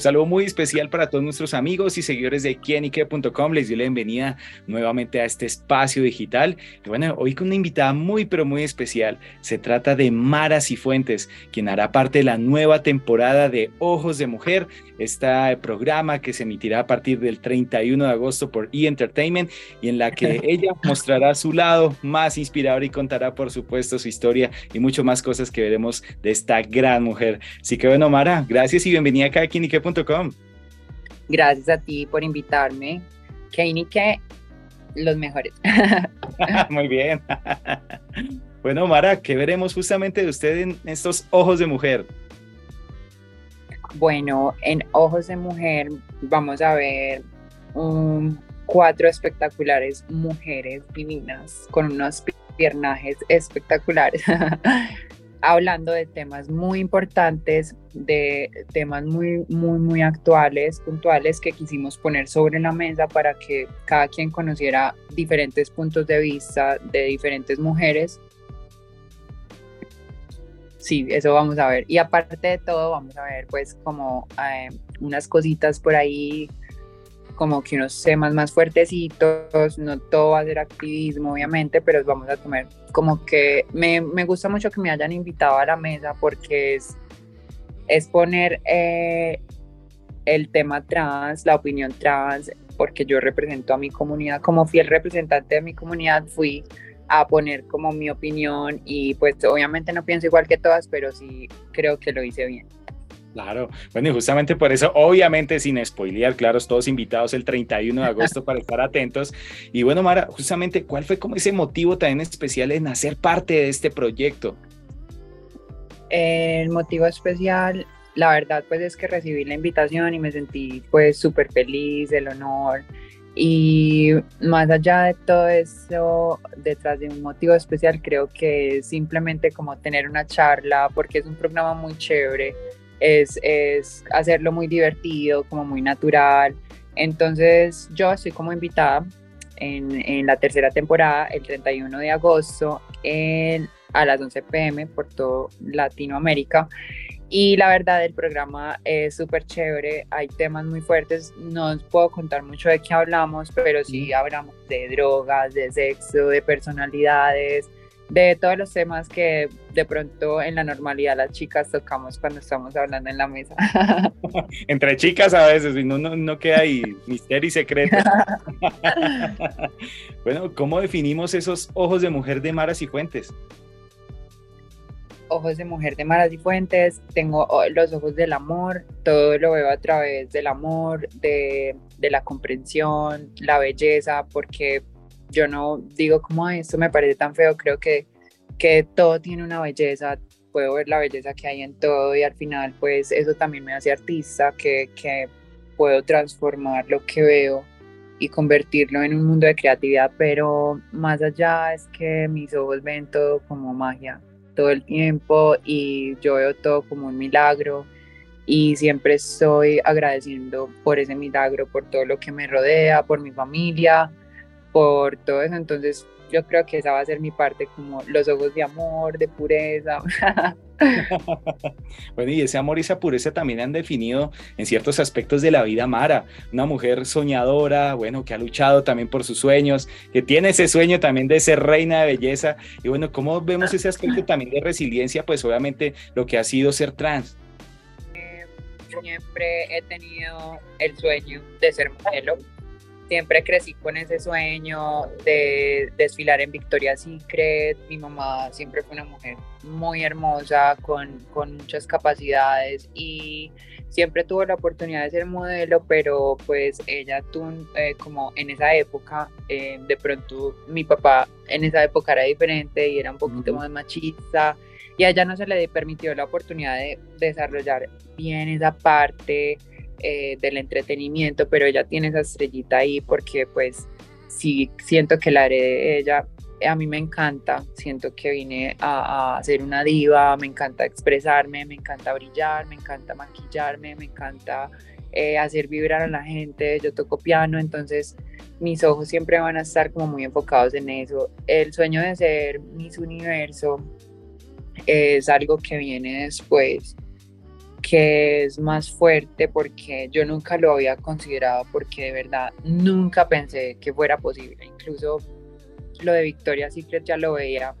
Un saludo muy especial para todos nuestros amigos y seguidores de quienique.com. Les doy la bienvenida nuevamente a este espacio digital. Y bueno, hoy con una invitada muy, pero muy especial. Se trata de Mara Cifuentes, quien hará parte de la nueva temporada de Ojos de Mujer, este programa que se emitirá a partir del 31 de agosto por E! Entertainment y en la que ella mostrará su lado más inspirador y contará, por supuesto, su historia y mucho más cosas que veremos de esta gran mujer. Así que bueno, Mara, gracias y bienvenida acá a Gracias a ti por invitarme. Kinique, los mejores. Muy bien. bueno, Mara, ¿qué veremos justamente de usted en estos ojos de mujer? Bueno, en Ojos de Mujer vamos a ver cuatro espectaculares mujeres divinas con unos piernajes espectaculares hablando de temas muy importantes, de temas muy, muy, muy actuales, puntuales que quisimos poner sobre la mesa para que cada quien conociera diferentes puntos de vista de diferentes mujeres. Sí, eso vamos a ver. Y aparte de todo, vamos a ver pues como eh, unas cositas por ahí como que unos temas más fuertecitos, no todo va a ser activismo, obviamente, pero vamos a comer como que me, me gusta mucho que me hayan invitado a la mesa porque es, es poner eh, el tema trans, la opinión trans, porque yo represento a mi comunidad, como fiel representante de mi comunidad, fui a poner como mi opinión y pues obviamente no pienso igual que todas, pero sí creo que lo hice bien. Claro, bueno, y justamente por eso, obviamente sin spoilear, claro, todos invitados el 31 de agosto para estar atentos. Y bueno, Mara, justamente, ¿cuál fue como ese motivo también especial en hacer parte de este proyecto? El motivo especial, la verdad, pues es que recibí la invitación y me sentí pues súper feliz, el honor. Y más allá de todo eso, detrás de un motivo especial, creo que es simplemente como tener una charla, porque es un programa muy chévere es, hacerlo muy divertido, como muy natural. Entonces yo estoy como invitada en, la tercera temporada, el 31 de agosto, a las 11 pm por todo Latinoamérica. Y la verdad, el programa es súper chévere, hay temas muy fuertes, no os puedo contar mucho de qué hablamos, pero sí hablamos de drogas, de sexo, de personalidades, de todos los temas que de pronto en la normalidad las chicas tocamos cuando estamos hablando en la mesa. Entre chicas a veces, no, no, no queda ahí misterio y secreto. bueno, ¿cómo definimos esos ojos de mujer de Maras y Fuentes? Ojos de mujer de Maras y Fuentes, tengo los ojos del amor, todo lo veo a través del amor, de, de la comprensión, la belleza, porque yo no digo como esto me parece tan feo, creo que, que todo tiene una belleza, puedo ver la belleza que hay en todo y al final pues eso también me hace artista, que, que puedo transformar lo que veo y convertirlo en un mundo de creatividad, pero más allá es que mis ojos ven todo como magia todo el tiempo y yo veo todo como un milagro y siempre estoy agradeciendo por ese milagro, por todo lo que me rodea, por mi familia, por todo eso. Entonces yo creo que esa va a ser mi parte, como los ojos de amor, de pureza. bueno, y ese amor y esa pureza también han definido en ciertos aspectos de la vida Mara, una mujer soñadora, bueno, que ha luchado también por sus sueños, que tiene ese sueño también de ser reina de belleza. Y bueno, ¿cómo vemos ese aspecto también de resiliencia? Pues obviamente lo que ha sido ser trans. Eh, siempre he tenido el sueño de ser modelo siempre crecí con ese sueño de desfilar en Victoria's Secret. Mi mamá siempre fue una mujer muy hermosa, con, con muchas capacidades y siempre tuvo la oportunidad de ser modelo, pero pues ella tuvo, eh, como en esa época, eh, de pronto mi papá en esa época era diferente y era un poquito más machista y a ella no se le permitió la oportunidad de desarrollar bien esa parte eh, del entretenimiento, pero ella tiene esa estrellita ahí porque pues sí siento que la heredé de ella. A mí me encanta, siento que vine a, a, ser una diva, me encanta expresarme, me encanta brillar, me encanta maquillarme, me encanta eh, hacer vibrar a la gente, yo toco piano, entonces mis ojos siempre van a estar como muy enfocados en eso. El sueño de ser Miss Universo es algo que viene después que es más fuerte porque yo nunca lo había considerado porque de verdad nunca pensé que fuera posible. Incluso lo de Victoria's Secret ya lo veía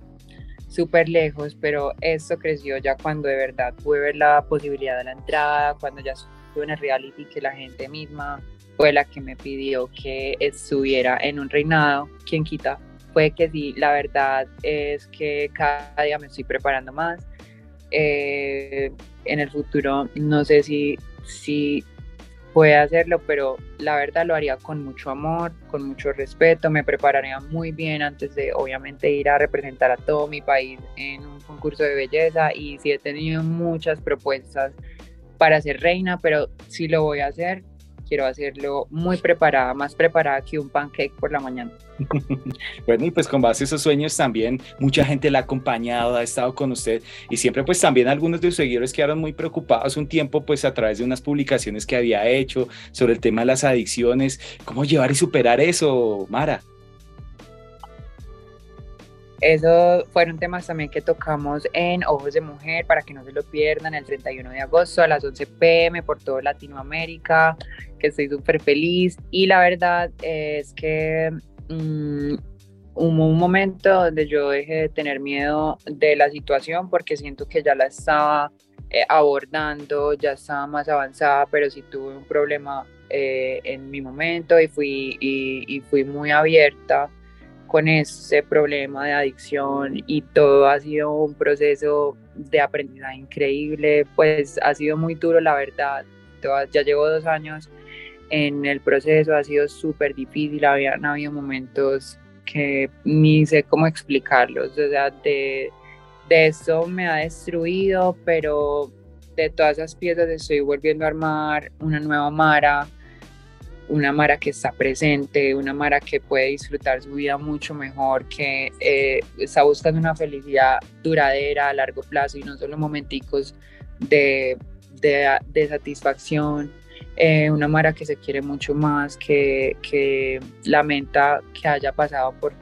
súper lejos, pero esto creció ya cuando de verdad pude ver la posibilidad de la entrada, cuando ya estuve en el reality que la gente misma fue la que me pidió que estuviera en un reinado, quien quita, fue que sí, la verdad es que cada día me estoy preparando más. Eh, en el futuro no sé si, si puede hacerlo, pero la verdad lo haría con mucho amor, con mucho respeto, me prepararía muy bien antes de obviamente ir a representar a todo mi país en un concurso de belleza y sí he tenido muchas propuestas para ser reina, pero si lo voy a hacer, quiero hacerlo muy preparada, más preparada que un pancake por la mañana. bueno, y pues con base a esos sueños también mucha gente la ha acompañado, ha estado con usted y siempre pues también algunos de sus seguidores quedaron muy preocupados un tiempo pues a través de unas publicaciones que había hecho sobre el tema de las adicciones. ¿Cómo llevar y superar eso, Mara? Eso fueron temas también que tocamos en Ojos de Mujer para que no se lo pierdan el 31 de agosto a las 11 pm por toda Latinoamérica, que estoy súper feliz. Y la verdad es que um, hubo un momento donde yo dejé de tener miedo de la situación porque siento que ya la estaba eh, abordando, ya estaba más avanzada, pero sí tuve un problema eh, en mi momento y fui, y fui muy abierta con ese problema de adicción y todo ha sido un proceso de aprendizaje increíble, pues ha sido muy duro la verdad, ya llevo dos años en el proceso, ha sido súper difícil, habían habido momentos que ni sé cómo explicarlos, o sea, de, de eso me ha destruido, pero de todas esas piezas estoy volviendo a armar una nueva Mara, una Mara que está presente, una Mara que puede disfrutar su vida mucho mejor, que eh, está buscando una felicidad duradera a largo plazo y no solo momenticos de, de, satisfacción. Eh, una Mara que se quiere mucho más, que, que lamenta que haya pasado por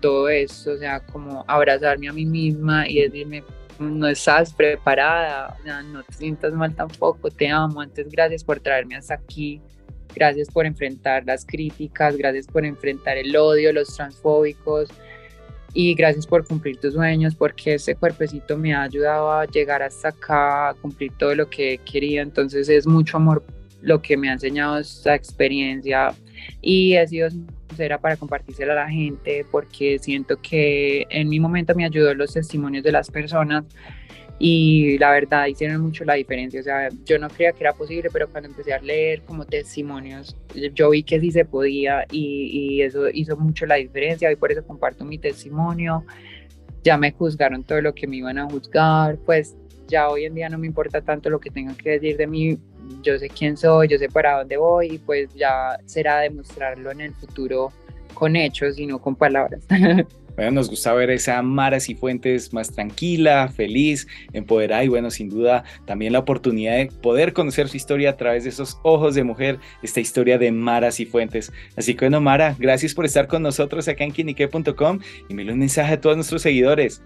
todo esto, o sea, como abrazarme a mí misma y decirme, no estás preparada, no te sientas mal tampoco, te amo, antes gracias por traerme hasta aquí, Gracias por enfrentar las críticas, gracias por enfrentar el odio, los transfóbicos y gracias por cumplir tus sueños porque ese cuerpecito me ha ayudado a llegar hasta acá, a cumplir todo lo que quería. Entonces es mucho amor lo que me ha enseñado esta experiencia y he sido sincera para compartírsela a la gente porque siento que en mi momento me ayudó los testimonios de las personas y la verdad hicieron mucho la diferencia. O sea, yo no creía que era posible, pero cuando empecé a leer como testimonios, yo vi que sí se podía y, y eso hizo mucho la diferencia y por eso comparto mi testimonio. Ya me juzgaron todo lo que me iban a juzgar, pues ya hoy en día no me importa tanto lo que tengan que decir de mí, yo sé quién soy, yo sé para dónde voy y pues ya será demostrarlo en el futuro con hechos y no con palabras. Bueno, nos gusta ver esa Mara Cifuentes más tranquila, feliz, empoderada y bueno, sin duda también la oportunidad de poder conocer su historia a través de esos ojos de mujer, esta historia de Mara Cifuentes. Así que bueno, Mara, gracias por estar con nosotros acá en quinique.com y me un mensaje a todos nuestros seguidores.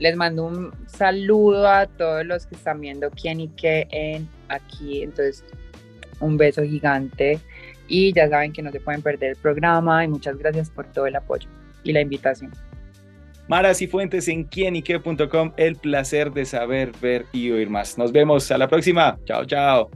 Les mando un saludo a todos los que están viendo quién y qué en aquí. Entonces, un beso gigante. Y ya saben que no se pueden perder el programa y muchas gracias por todo el apoyo y la invitación. Maras y Fuentes en quienique.com, el placer de saber, ver y oír más. Nos vemos a la próxima. Chao, chao.